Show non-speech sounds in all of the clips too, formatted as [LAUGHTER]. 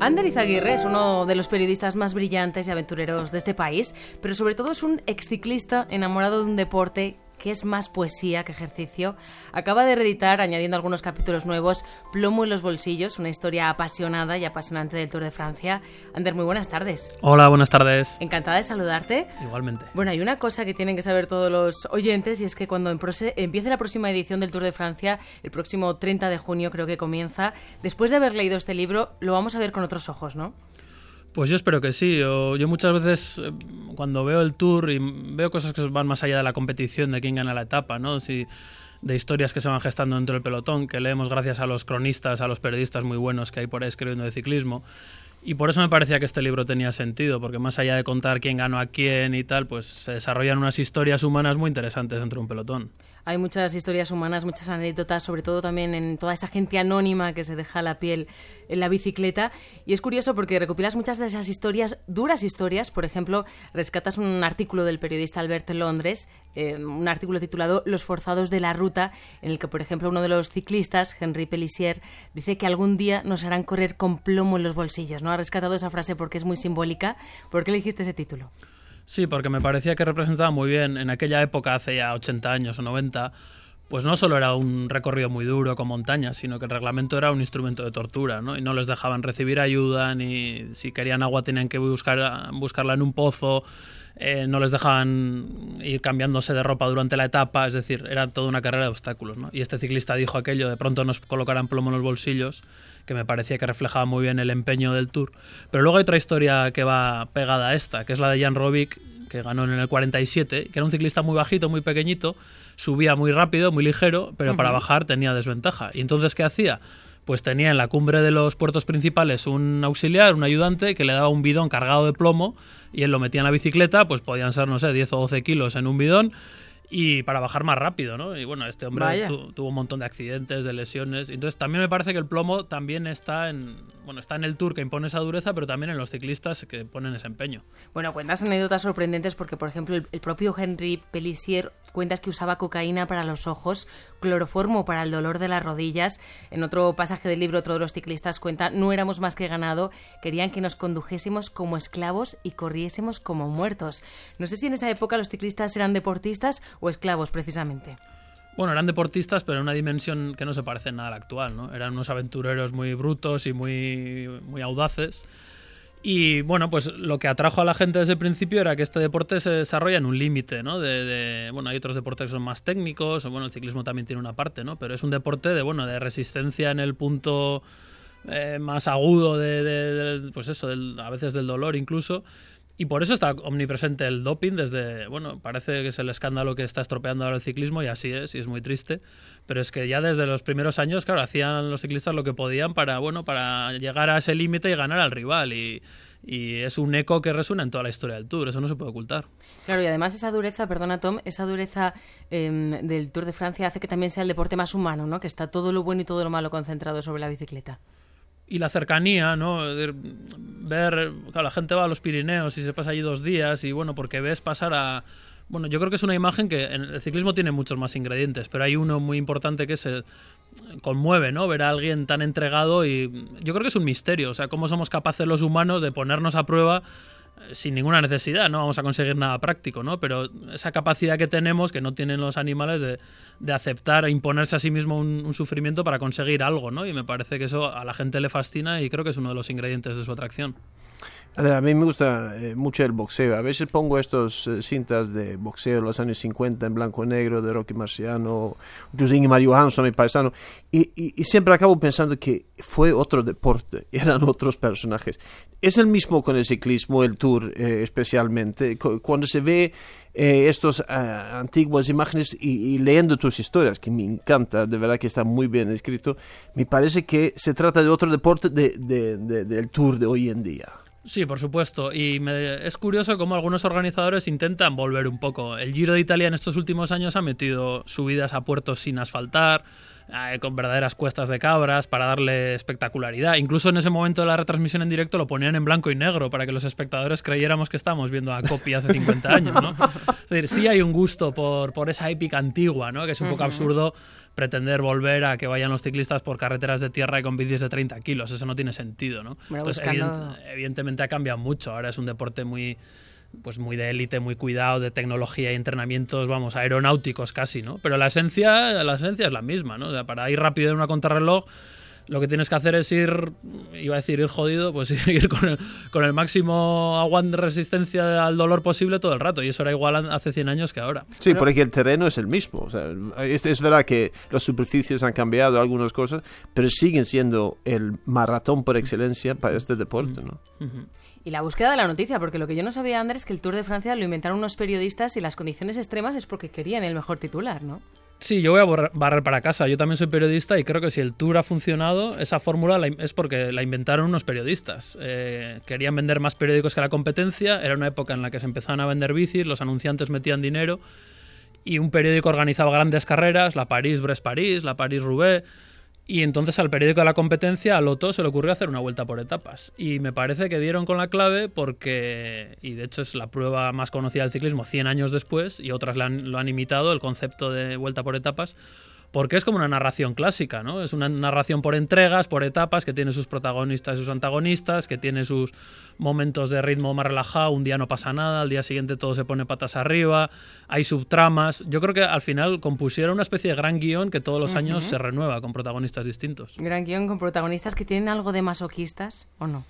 Ander Izaguirre es uno de los periodistas más brillantes y aventureros de este país, pero sobre todo es un exciclista enamorado de un deporte que es más poesía que ejercicio, acaba de reeditar, añadiendo algunos capítulos nuevos, Plomo en los bolsillos, una historia apasionada y apasionante del Tour de Francia. Ander, muy buenas tardes. Hola, buenas tardes. Encantada de saludarte. Igualmente. Bueno, hay una cosa que tienen que saber todos los oyentes y es que cuando empiece la próxima edición del Tour de Francia, el próximo 30 de junio creo que comienza, después de haber leído este libro, lo vamos a ver con otros ojos, ¿no? Pues yo espero que sí. Yo, muchas veces eh, cuando veo el tour y veo cosas que van más allá de la competición, de quién gana la etapa, ¿no? Si, de historias que se van gestando dentro del pelotón, que leemos gracias a los cronistas, a los periodistas muy buenos que hay por ahí escribiendo de ciclismo. Y por eso me parecía que este libro tenía sentido, porque más allá de contar quién ganó a quién y tal, pues se desarrollan unas historias humanas muy interesantes dentro de un pelotón. Hay muchas historias humanas, muchas anécdotas, sobre todo también en toda esa gente anónima que se deja la piel en la bicicleta. Y es curioso porque recopilas muchas de esas historias, duras historias. Por ejemplo, rescatas un artículo del periodista Albert Londres, eh, un artículo titulado Los forzados de la ruta, en el que, por ejemplo, uno de los ciclistas, Henri Pellissier, dice que algún día nos harán correr con plomo en los bolsillos. ¿no? Ha rescatado esa frase porque es muy simbólica. ¿Por qué le dijiste ese título? Sí, porque me parecía que representaba muy bien en aquella época, hace ya 80 años o 90, pues no solo era un recorrido muy duro con montañas, sino que el reglamento era un instrumento de tortura, ¿no? Y no les dejaban recibir ayuda, ni si querían agua tenían que buscar, buscarla en un pozo, eh, no les dejaban ir cambiándose de ropa durante la etapa, es decir, era toda una carrera de obstáculos, ¿no? Y este ciclista dijo aquello, de pronto nos colocarán plomo en los bolsillos, que me parecía que reflejaba muy bien el empeño del Tour. Pero luego hay otra historia que va pegada a esta, que es la de Jan Robic, que ganó en el 47, que era un ciclista muy bajito, muy pequeñito, subía muy rápido, muy ligero, pero para bajar tenía desventaja. ¿Y entonces qué hacía? Pues tenía en la cumbre de los puertos principales un auxiliar, un ayudante, que le daba un bidón cargado de plomo y él lo metía en la bicicleta, pues podían ser, no sé, 10 o 12 kilos en un bidón y para bajar más rápido, ¿no? Y bueno, este hombre tuvo un montón de accidentes, de lesiones. Entonces también me parece que el plomo también está en, bueno, está en el Tour que impone esa dureza, pero también en los ciclistas que ponen ese empeño. Bueno, cuentas anécdotas sorprendentes porque, por ejemplo, el, propio Henry Pellissier cuentas que usaba cocaína para los ojos, cloroformo para el dolor de las rodillas. En otro pasaje del libro, otro de los ciclistas cuenta, no éramos más que ganado, querían que nos condujésemos como esclavos y corriésemos como muertos. No sé si en esa época los ciclistas eran deportistas o esclavos, precisamente. Bueno, eran deportistas, pero en una dimensión que no se parece en nada a la actual, ¿no? Eran unos aventureros muy brutos y muy, muy audaces. Y bueno, pues lo que atrajo a la gente desde el principio era que este deporte se desarrolla en un límite, ¿no? De, bueno, hay otros deportes que son más técnicos, bueno, el ciclismo también tiene una parte, ¿no? Pero es un deporte de, bueno, de resistencia en el punto eh, más agudo de, pues eso, a veces del dolor incluso. Y por eso está omnipresente el doping desde, bueno, parece que es el escándalo que está estropeando ahora el ciclismo y así es, y es muy triste, pero es que ya desde los primeros años, claro, hacían los ciclistas lo que podían para, bueno, para llegar a ese límite y ganar al rival y, es un eco que resuena en toda la historia del Tour, eso no se puede ocultar. Claro, y además esa dureza, perdona Tom, esa dureza em, del Tour de Francia hace que también sea el deporte más humano, ¿no? Que está todo lo bueno y todo lo malo concentrado sobre la bicicleta y la cercanía, ¿no? Ver, claro, la gente va a los Pirineos y se pasa allí dos días y bueno, porque ves pasar a... Bueno, yo creo que es una imagen que en el ciclismo tiene muchos más ingredientes, pero hay uno muy importante que se conmueve, ¿no? Ver a alguien tan entregado y yo creo que es un misterio, o sea, cómo somos capaces los humanos de ponernos a prueba sin ninguna necesidad, no vamos a conseguir nada práctico, ¿no? Pero esa capacidad que tenemos, que no tienen los animales, de, de aceptar e imponerse a sí mismo un, sufrimiento para conseguir algo, ¿no? Y me parece que eso a la gente le fascina y creo que es uno de los ingredientes de su atracción. A mí me gusta eh, mucho el boxeo. A veces pongo estos eh, cintas de boxeo de los años 50 en blanco y negro de Rocky Marciano, incluso Ingemar Johansson, mi paisano, y, siempre acabo pensando que fue otro deporte, [LAUGHS] eran otros personajes. Es el mismo con el ciclismo, el tour eh, especialmente. Cuando se ve estas antiguas imágenes y, y, leyendo tus historias, que me encanta, de verdad que está muy bien escrito, me parece que se trata de otro deporte de, de, del tour de hoy en día. Sí, por supuesto. Y es curioso cómo algunos organizadores intentan volver un poco. El Giro de Italia en estos últimos años ha metido subidas a puertos sin asfaltar, eh, con verdaderas cuestas de cabras, para darle espectacularidad. Incluso en ese momento de la retransmisión en directo lo ponían en blanco y negro para que los espectadores creyéramos que estábamos viendo a Copy hace 50 años, ¿no? Es decir, sí hay un gusto por, por esa épica antigua, ¿no? Que es un poco absurdo pretender volver a que vayan los ciclistas por carreteras de tierra y con bicis de 30 kilos. Eso no tiene sentido, ¿no? Entonces, evidentemente ha cambiado mucho. Ahora es un deporte muy pues muy de élite, muy cuidado, de tecnología y entrenamientos, vamos, aeronáuticos casi, ¿no? Pero la esencia, la esencia es la misma, ¿no? O sea, para ir rápido en una contrarreloj lo que tienes que hacer es ir, iba a decir ir jodido, pues [LAUGHS] ir con el, con el máximo aguante de resistencia al dolor posible todo el rato. Y eso era igual hace 100 años que ahora. Sí, porque el terreno es el mismo. O sea, es, es, verdad que las superficies han cambiado algunas cosas, pero siguen siendo el maratón por excelencia para este deporte, ¿no? Y la búsqueda de la noticia, porque lo que yo no sabía, Andrés, es que el Tour de Francia lo inventaron unos periodistas y las condiciones extremas es porque querían el mejor titular, ¿no? Sí, yo voy a barrer para casa. Yo también soy periodista y creo que si el tour ha funcionado, esa fórmula es porque la inventaron unos periodistas. Eh, querían vender más periódicos que la competencia. Era una época en la que se empezaban a vender bicis, los anunciantes metían dinero y un periódico organizaba grandes carreras, la París-Brest-París, la París-Roubaix y entonces al periódico de la competencia, a Loto, se le ocurrió hacer una vuelta por etapas. Y me parece que dieron con la clave porque, y de hecho es la prueba más conocida del ciclismo 100 años después, y otras lo han imitado, el concepto de vuelta por etapas, porque es como una narración clásica, ¿no? Es una narración por entregas, por etapas, que tiene sus protagonistas y sus antagonistas, que tiene sus momentos de ritmo más relajado, un día no pasa nada, al día siguiente todo se pone patas arriba, hay subtramas. Yo creo que al final compusieron una especie de gran guion que todos los años se renueva con protagonistas distintos. Gran guion con protagonistas que tienen algo de masoquistas o no.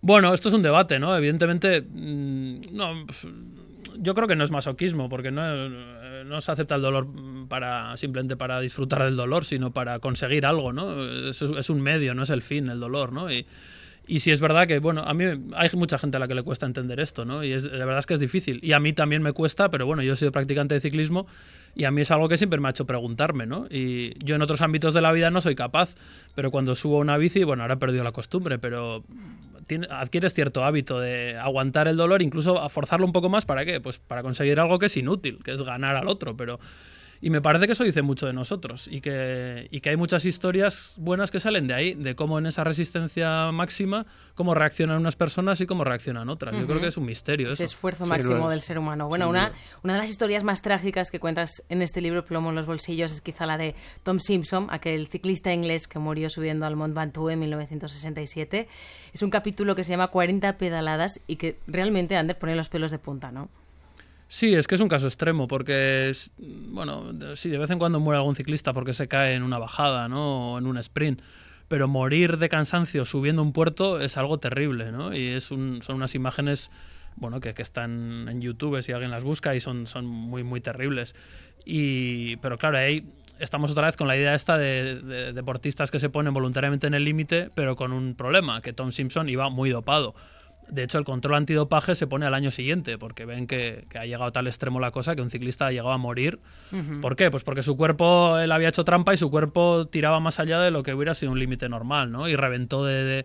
Bueno, esto es un debate, ¿no? Evidentemente, mm, no, yo creo que no es masoquismo, porque no, no se acepta el dolor para simplemente para disfrutar del dolor, sino para conseguir algo, ¿no? Es, un medio, no es el fin, el dolor, ¿no? Y, y si es verdad que, bueno, a mí hay mucha gente a la que le cuesta entender esto, ¿no? Y es, la verdad es que es difícil. Y a mí también me cuesta, pero bueno, yo he sido practicante de ciclismo y a mí es algo que siempre me ha hecho preguntarme, ¿no? Y yo en otros ámbitos de la vida no soy capaz, pero cuando subo una bici, bueno, ahora he perdido la costumbre, pero adquieres cierto hábito de aguantar el dolor, incluso a forzarlo un poco más, ¿para qué? Pues para conseguir algo que es inútil, que es ganar al otro, pero y me parece que eso dice mucho de nosotros y que, y que hay muchas historias buenas que salen de ahí, de cómo en esa resistencia máxima, cómo reaccionan unas personas y cómo reaccionan otras. Yo creo que es un misterio. Ese esfuerzo máximo del ser humano. Bueno, una, una de las historias más trágicas que cuentas en este libro, Plomo en los bolsillos, es quizá la de Tom Simpson, aquel ciclista inglés que murió subiendo al Mont Ventoux en 1967. Es un capítulo que se llama 40 pedaladas y que realmente, Ander, pone los pelos de punta, ¿no? Sí, es que es un caso extremo, porque, es, bueno, sí, de vez en cuando muere algún ciclista porque se cae en una bajada, ¿no? O en un sprint. Pero morir de cansancio subiendo un puerto es algo terrible, ¿no? Y es un, son unas imágenes, bueno, que, que, están en YouTube si alguien las busca y son, son muy, muy terribles. Y, pero claro, ahí estamos otra vez con la idea esta de, de deportistas que se ponen voluntariamente en el límite, pero con un problema, que Tom Simpson iba muy dopado de hecho, el control antidopaje se pone al año siguiente, porque ven que, ha llegado a tal extremo la cosa que un ciclista ha llegado a morir. ¿Por qué? Pues porque su cuerpo, él había hecho trampa y su cuerpo tiraba más allá de lo que hubiera sido un límite normal, ¿no? Y reventó de,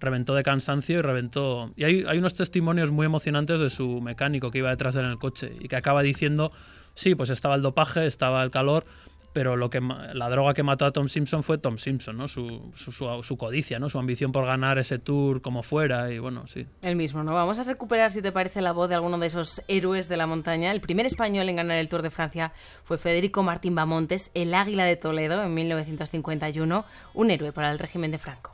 reventó de cansancio y reventó... Y hay, hay unos testimonios muy emocionantes de su mecánico que iba detrás de él en el coche y que acaba diciendo, sí, pues estaba el dopaje, estaba el calor, pero lo que la droga que mató a Tom Simpson fue Tom Simpson, ¿no? Su, su, su, codicia, ¿no? Su ambición por ganar ese tour como fuera y bueno, sí. El mismo, ¿no? Vamos a recuperar, si te parece, la voz de alguno de esos héroes de la montaña. El primer español en ganar el Tour de Francia fue Federico Martín Bamontes, el Águila de Toledo, en 1951, un héroe para el régimen de Franco.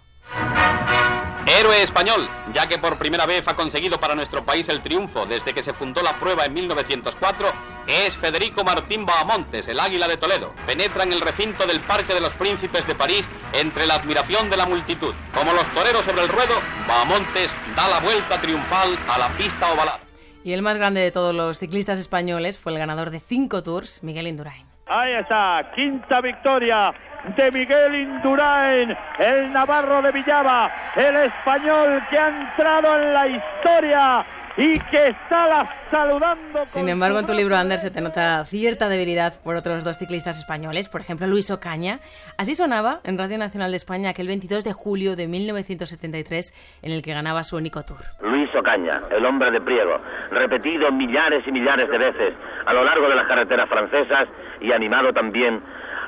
Héroe español, ya que por primera vez ha conseguido para nuestro país el triunfo desde que se fundó la prueba en 1904, es Federico Martín Bahamontes, el águila de Toledo. Penetra en el recinto del Parque de los Príncipes de París entre la admiración de la multitud. Como los toreros sobre el ruedo, Bahamontes da la vuelta triunfal a la pista ovalada. Y el más grande de todos los ciclistas españoles fue el ganador de cinco tours, Miguel Indurain. Ahí está, quinta victoria de Miguel Indurain, el navarro de Villaba, el español que ha entrado en la historia y que está saludando. Sin embargo, en tu libro, Ander, se te nota cierta debilidad por otros dos ciclistas españoles, por ejemplo, Luis Ocaña. Así sonaba en Radio Nacional de España aquel 22 de julio de 1973, en el que ganaba su único tour. Luis Ocaña, el hombre de Priego, repetido millares y millares de veces a lo largo de las carreteras francesas y animado también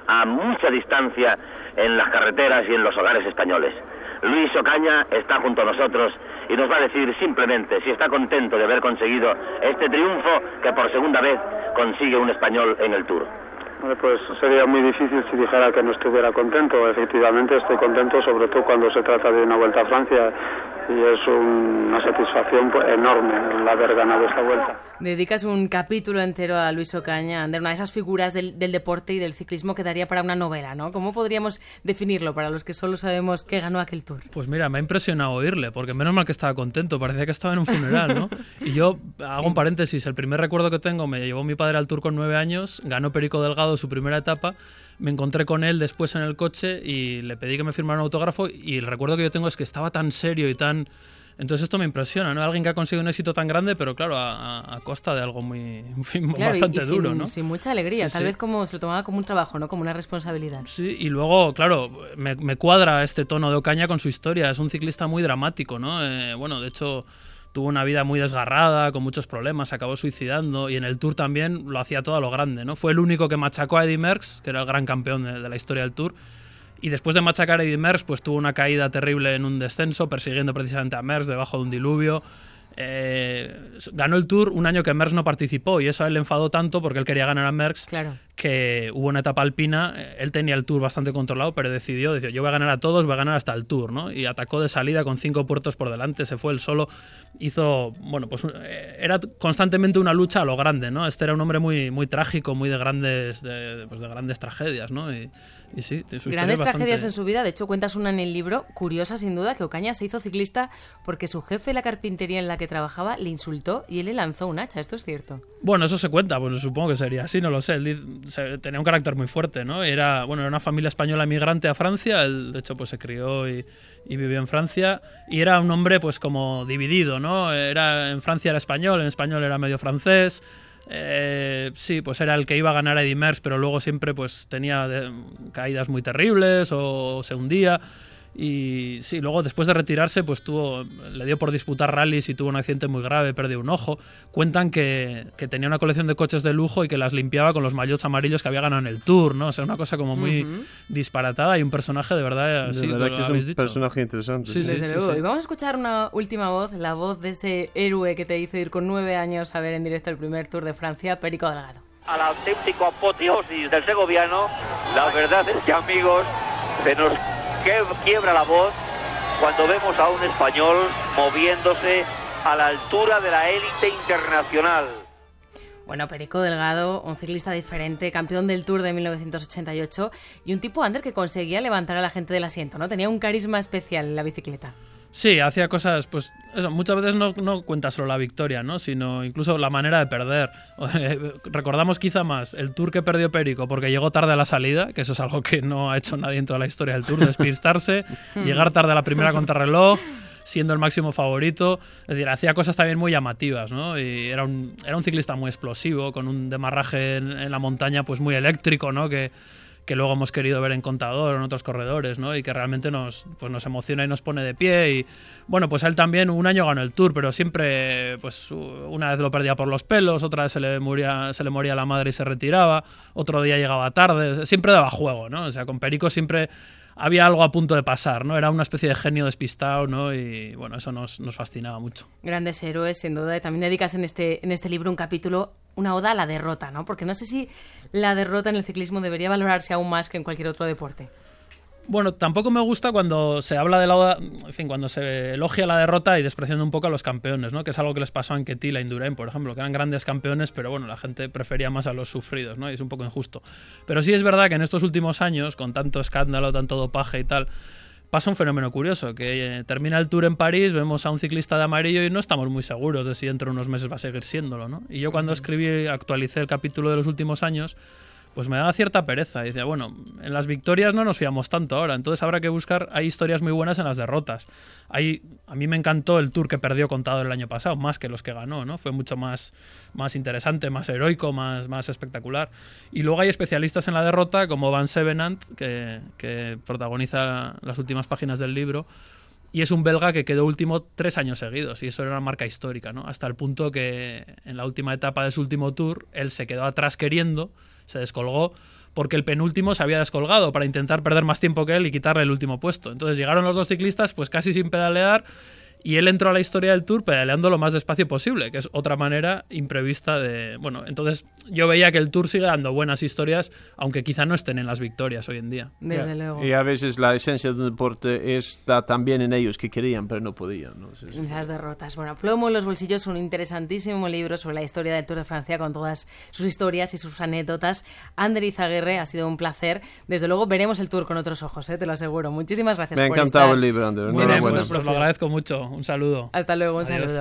a mucha distancia en las carreteras y en los hogares españoles. Luis Ocaña está junto a nosotros y nos va a decir simplemente si está contento de haber conseguido este triunfo que por segunda vez consigue un español en el Tour. Pues sería muy difícil si dijera que no estuviera contento. Efectivamente estoy contento, sobre todo cuando se trata de una vuelta a Francia y es una satisfacción pues, enorme el haber ganado esta vuelta. Dedicas un capítulo entero a Luis Ocaña, Ander, una de esas figuras del, deporte y del ciclismo que daría para una novela, ¿no? ¿Cómo podríamos definirlo para los que solo sabemos que ganó aquel Tour? Pues mira, me ha impresionado oírle, porque menos mal que estaba contento, parecía que estaba en un funeral, ¿no? Y yo hago un paréntesis, el primer recuerdo que tengo me llevó mi padre al Tour con nueve años, ganó Perico Delgado su primera etapa me encontré con él después en el coche y le pedí que me firmara un autógrafo y el recuerdo que yo tengo es que estaba tan serio y tan... Entonces esto me impresiona, ¿no? Alguien que ha conseguido un éxito tan grande, pero claro, a, costa de algo muy [LAUGHS] bastante duro, ¿no? Sin mucha alegría, tal vez como se lo tomaba como un trabajo, ¿no? Como una responsabilidad. Sí, y luego, claro, me, me cuadra este tono de Ocaña con su historia. Es un ciclista muy dramático, ¿no? Eh, bueno, de hecho tuvo una vida muy desgarrada, con muchos problemas, se acabó suicidando y en el Tour también lo hacía todo a lo grande, ¿no? Fue el único que machacó a Eddie Merckx, que era el gran campeón de, la historia del Tour. Y después de machacar a Eddie Merckx, pues tuvo una caída terrible en un descenso, persiguiendo precisamente a Merckx debajo de un diluvio. Eh, ganó el Tour un año que Merckx no participó y eso a él le enfadó tanto porque él quería ganar a Merckx claro. Que hubo una etapa alpina, eh, él tenía el Tour bastante controlado, pero decidió, decir, yo voy a ganar a todos, voy a ganar hasta el Tour, ¿no? Y atacó de salida con cinco puertos por delante, se fue él solo, hizo, bueno, pues eh, era constantemente una lucha a lo grande, ¿no? Este era un hombre muy, muy trágico, muy de grandes, de, pues de grandes tragedias, ¿no? Y, y sí, Grandes tragedias en su vida, de hecho cuentas una en el libro, curiosa sin duda, que Ocaña se hizo ciclista porque su jefe de la carpintería en la que trabajaba le insultó y él le lanzó un hacha, ¿esto es cierto? Bueno, eso se cuenta, pues supongo que sería así, no lo sé, él tenía un carácter muy fuerte, ¿no? Era, bueno, era una familia española migrante a Francia, él de hecho pues se crió y, vivió en Francia y era un hombre pues como dividido, ¿no? Era, en Francia era español, en español era medio francés, eh, sí, pues era el que iba a ganar a Eddie pero luego siempre pues tenía caídas muy terribles o se hundía. Y sí, luego después de retirarse, pues tuvo, le dio por disputar rallies y tuvo un accidente muy grave, perdió un ojo. Cuentan que, tenía una colección de coches de lujo y que las limpiaba con los maillots amarillos que había ganado en el Tour, ¿no? O sea, una cosa como muy disparatada y un personaje de verdad. De verdad que es un personaje interesante. Sí, desde luego. Y vamos a escuchar una última voz, la voz de ese héroe que te hizo ir con nueve años a ver en directo el primer Tour de Francia, Perico Delgado. Al auténtico apoteosis del segoviano, la verdad es que amigos, se nos que quiebra la voz cuando vemos a un español moviéndose a la altura de la élite internacional. Bueno, Perico Delgado, un ciclista diferente, campeón del Tour de 1988 y un tipo under que conseguía levantar a la gente del asiento, ¿no? Tenía un carisma especial en la bicicleta. Sí, hacía cosas, pues eso, muchas veces no, no cuenta solo la victoria, ¿no? Sino incluso la manera de perder. [LAUGHS] Recordamos quizá más el tour que perdió Perico porque llegó tarde a la salida, que eso es algo que no ha hecho nadie en toda la historia del tour, despistarse, [LAUGHS] llegar tarde a la primera contrarreloj, siendo el máximo favorito. Es decir, hacía cosas también muy llamativas, ¿no? Y era un, era un ciclista muy explosivo, con un demarraje en, en la montaña pues muy eléctrico, ¿no? Que, que luego hemos querido ver en Contador o en otros corredores, ¿no? Y que realmente nos, pues nos emociona y nos pone de pie. Y bueno, pues él también un año ganó el Tour, pero siempre, pues una vez lo perdía por los pelos, otra vez se le moría, se le moría la madre y se retiraba, otro día llegaba tarde, siempre daba juego, ¿no? O sea, con Perico siempre había algo a punto de pasar, ¿no? Era una especie de genio despistado, ¿no? Y bueno, eso nos, nos fascinaba mucho. Grandes héroes, sin duda. Y también dedicas en este, en este libro un capítulo una oda a la derrota, ¿no? Porque no sé si la derrota en el ciclismo debería valorarse aún más que en cualquier otro deporte. Bueno, tampoco me gusta cuando se habla de la oda, en fin, cuando se elogia la derrota y despreciando un poco a los campeones, ¿no? Que es algo que les pasó a Anquetil a Indurain, por ejemplo, que eran grandes campeones, pero bueno, la gente prefería más a los sufridos, ¿no? Y es un poco injusto. Pero sí es verdad que en estos últimos años, con tanto escándalo, tanto dopaje y tal, pasa un fenómeno curioso, que eh, termina el Tour en París, vemos a un ciclista de amarillo y no estamos muy seguros de si dentro de unos meses va a seguir siéndolo, ¿no? Y yo cuando escribí, actualicé el capítulo de los últimos años, pues me da cierta pereza. Y decía, bueno, en las victorias no nos fiamos tanto ahora, entonces habrá que buscar, hay historias muy buenas en las derrotas. Hay, a mí me encantó el tour que perdió contado el año pasado, más que los que ganó, ¿no? Fue mucho más, más interesante, más heroico, más, más espectacular. Y luego hay especialistas en la derrota, como Van Sevenant, que, que protagoniza las últimas páginas del libro, y es un belga que quedó último tres años seguidos y eso era una marca histórica, ¿no? Hasta el punto que en la última etapa de su último tour él se quedó atrás queriendo se descolgó porque el penúltimo se había descolgado para intentar perder más tiempo que él y quitarle el último puesto. Entonces llegaron los dos ciclistas pues casi sin pedalear y él entró a la historia del Tour pedaleando lo más despacio posible, que es otra manera imprevista de... Bueno, entonces yo veía que el Tour sigue dando buenas historias, aunque quizá no estén en las victorias hoy en día. Desde luego. Y a veces la esencia de un deporte está también en ellos que querían, pero no podían. ¿no? Sí, sí. Esas derrotas. Bueno, Plomo en los bolsillos, un interesantísimo libro sobre la historia del Tour de Francia con todas sus historias y sus anécdotas. Ander Izaguirre, ha sido un placer. Desde luego veremos el Tour con otros ojos, ¿eh? te lo aseguro. Muchísimas gracias Me ha encantado estar. el libro, Ander. Enhorabuena. Pues, pues lo agradezco mucho. Un saludo. Hasta luego, un Adiós. saludo.